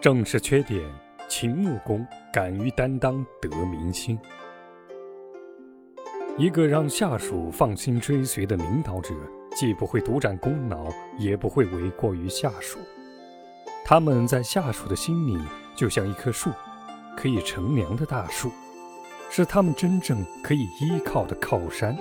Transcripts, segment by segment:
正是缺点，秦穆公敢于担当，得民心。一个让下属放心追随的领导者，既不会独占功劳，也不会为过于下属。他们在下属的心里，就像一棵树，可以乘凉的大树，是他们真正可以依靠的靠山。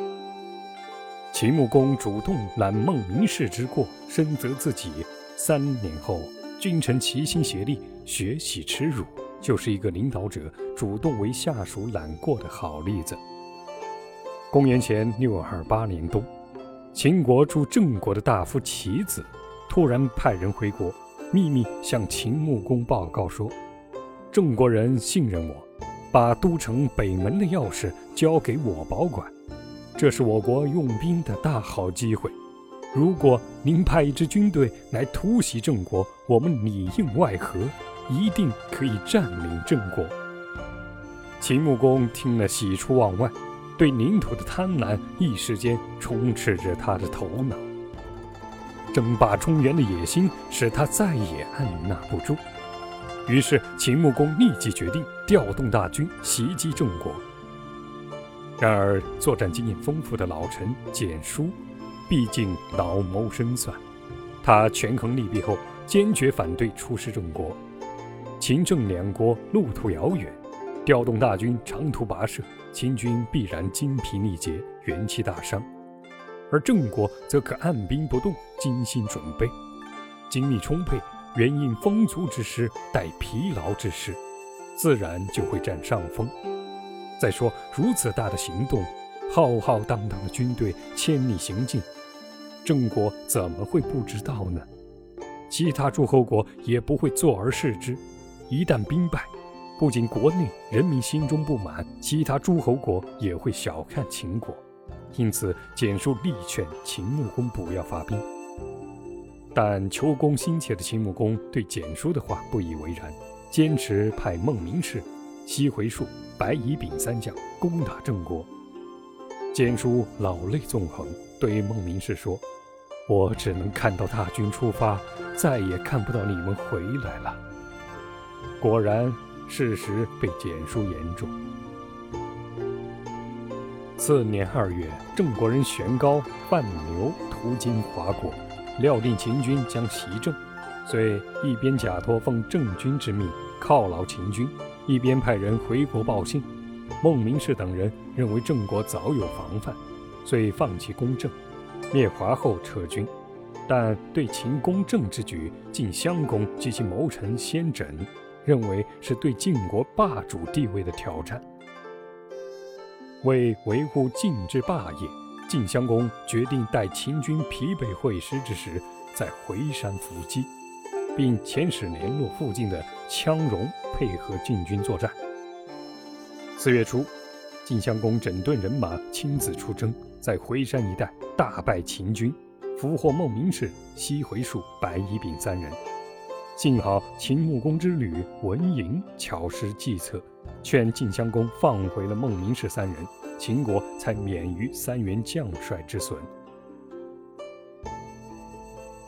秦穆公主动揽孟明氏之过，深责自己。三年后。君臣齐心协力，学习耻辱，就是一个领导者主动为下属揽过的好例子。公元前六二八年冬，秦国驻郑国的大夫齐子突然派人回国，秘密向秦穆公报告说：“郑国人信任我，把都城北门的钥匙交给我保管，这是我国用兵的大好机会。”如果您派一支军队来突袭郑国，我们里应外合，一定可以占领郑国。秦穆公听了，喜出望外，对领土的贪婪一时间充斥着他的头脑。争霸中原的野心使他再也按捺不住，于是秦穆公立即决定调动大军袭击郑国。然而，作战经验丰富的老臣简书。毕竟老谋深算，他权衡利弊后，坚决反对出师郑国。秦郑两国路途遥远，调动大军长途跋涉，秦军必然精疲力竭，元气大伤；而郑国则可按兵不动，精心准备，精力充沛，援应风足之师，待疲劳之师，自然就会占上风。再说，如此大的行动，浩浩荡荡的军队千里行进。郑国怎么会不知道呢？其他诸侯国也不会坐而视之。一旦兵败，不仅国内人民心中不满，其他诸侯国也会小看秦国。因此，简书力劝秦穆公不要发兵。但求功心切的秦穆公对简书的话不以为然，坚持派孟明氏、西回术、白乙丙三将攻打郑国。简书老泪纵横，对孟明氏说。我只能看到大军出发，再也看不到你们回来了。果然，事实被简书言中。次年二月，郑国人玄高、范牛途经华国，料定秦军将袭郑，遂一边假托奉郑军之命犒劳秦军，一边派人回国报信。孟明氏等人认为郑国早有防范，遂放弃攻郑。灭华后撤军，但对秦攻郑之举，晋襄公及其谋臣先轸认为是对晋国霸主地位的挑战。为维护晋之霸业，晋襄公决定待秦军疲惫会师之时，在回山伏击，并遣使联络附近的羌戎，配合晋军作战。四月初，晋襄公整顿人马，亲自出征，在回山一带。大败秦军，俘获孟明氏、西回术、白乙丙三人。幸好秦穆公之旅文嬴巧施计策，劝晋襄公放回了孟明氏三人，秦国才免于三员将帅之损。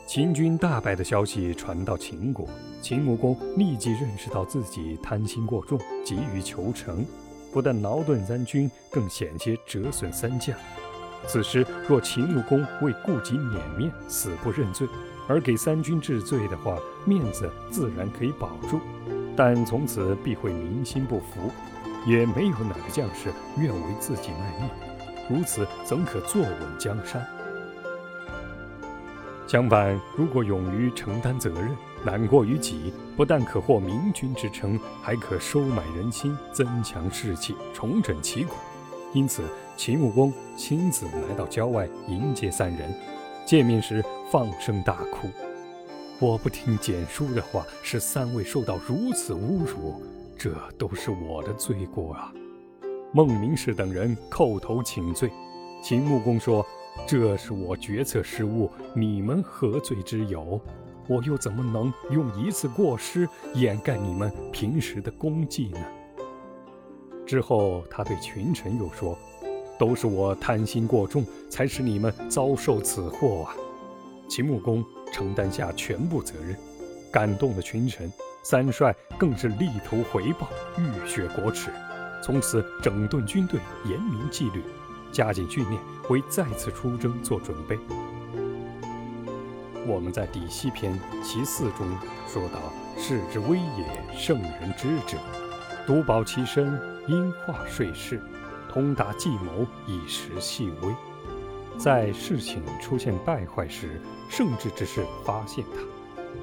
秦军大败的消息传到秦国，秦穆公立即认识到自己贪心过重，急于求成，不但劳顿三军，更险些折损三将。此时，若秦穆公为顾及脸面，死不认罪，而给三军治罪的话，面子自然可以保住；但从此必会民心不服，也没有哪个将士愿为自己卖命。如此，怎可坐稳江山？相反，如果勇于承担责任，懒过于己，不但可获明君之称，还可收买人心，增强士气，重整旗鼓。因此，秦穆公亲自来到郊外迎接三人，见面时放声大哭：“我不听简书的话，使三位受到如此侮辱，这都是我的罪过啊！”孟明氏等人叩头请罪。秦穆公说：“这是我决策失误，你们何罪之有？我又怎么能用一次过失掩盖你们平时的功绩呢？”之后，他对群臣又说：“都是我贪心过重，才使你们遭受此祸啊！”秦穆公承担下全部责任，感动了群臣，三帅更是力图回报，浴血国耻。从此整顿军队，严明纪律，加紧训练，为再次出征做准备。我们在《底细篇》其四中说到：“士之危也，圣人知之。独保其身，因化税事，通达计谋，以识细微。”在事情出现败坏时，圣智之士发现它，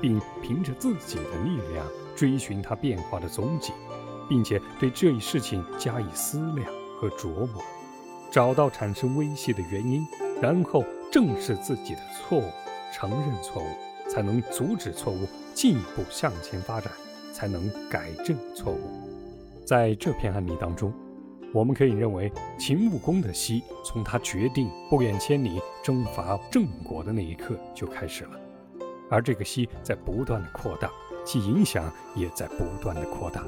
并凭着自己的力量追寻它变化的踪迹。并且对这一事情加以思量和琢磨，找到产生威胁的原因，然后正视自己的错误，承认错误，才能阻止错误进一步向前发展，才能改正错误。在这篇案例当中，我们可以认为秦穆公的西从他决定不远千里征伐郑国的那一刻就开始了，而这个西在不断的扩大，其影响也在不断的扩大。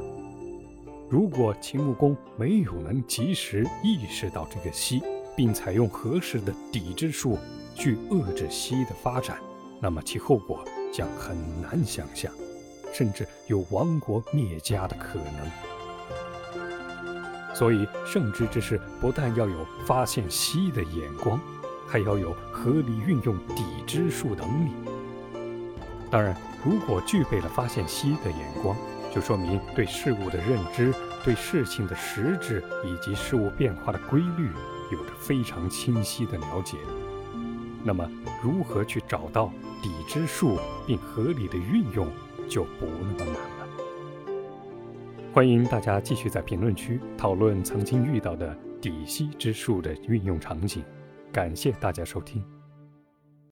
如果秦穆公没有能及时意识到这个西，并采用合适的抵制术去遏制西的发展，那么其后果将很难想象，甚至有亡国灭家的可能。所以，圣知之士不但要有发现西的眼光，还要有合理运用抵制术能力。当然，如果具备了发现西的眼光，就说明对事物的认知、对事情的实质以及事物变化的规律有着非常清晰的了解。那么，如何去找到底之术并合理的运用，就不那么难了。欢迎大家继续在评论区讨论曾经遇到的底息之术的运用场景。感谢大家收听。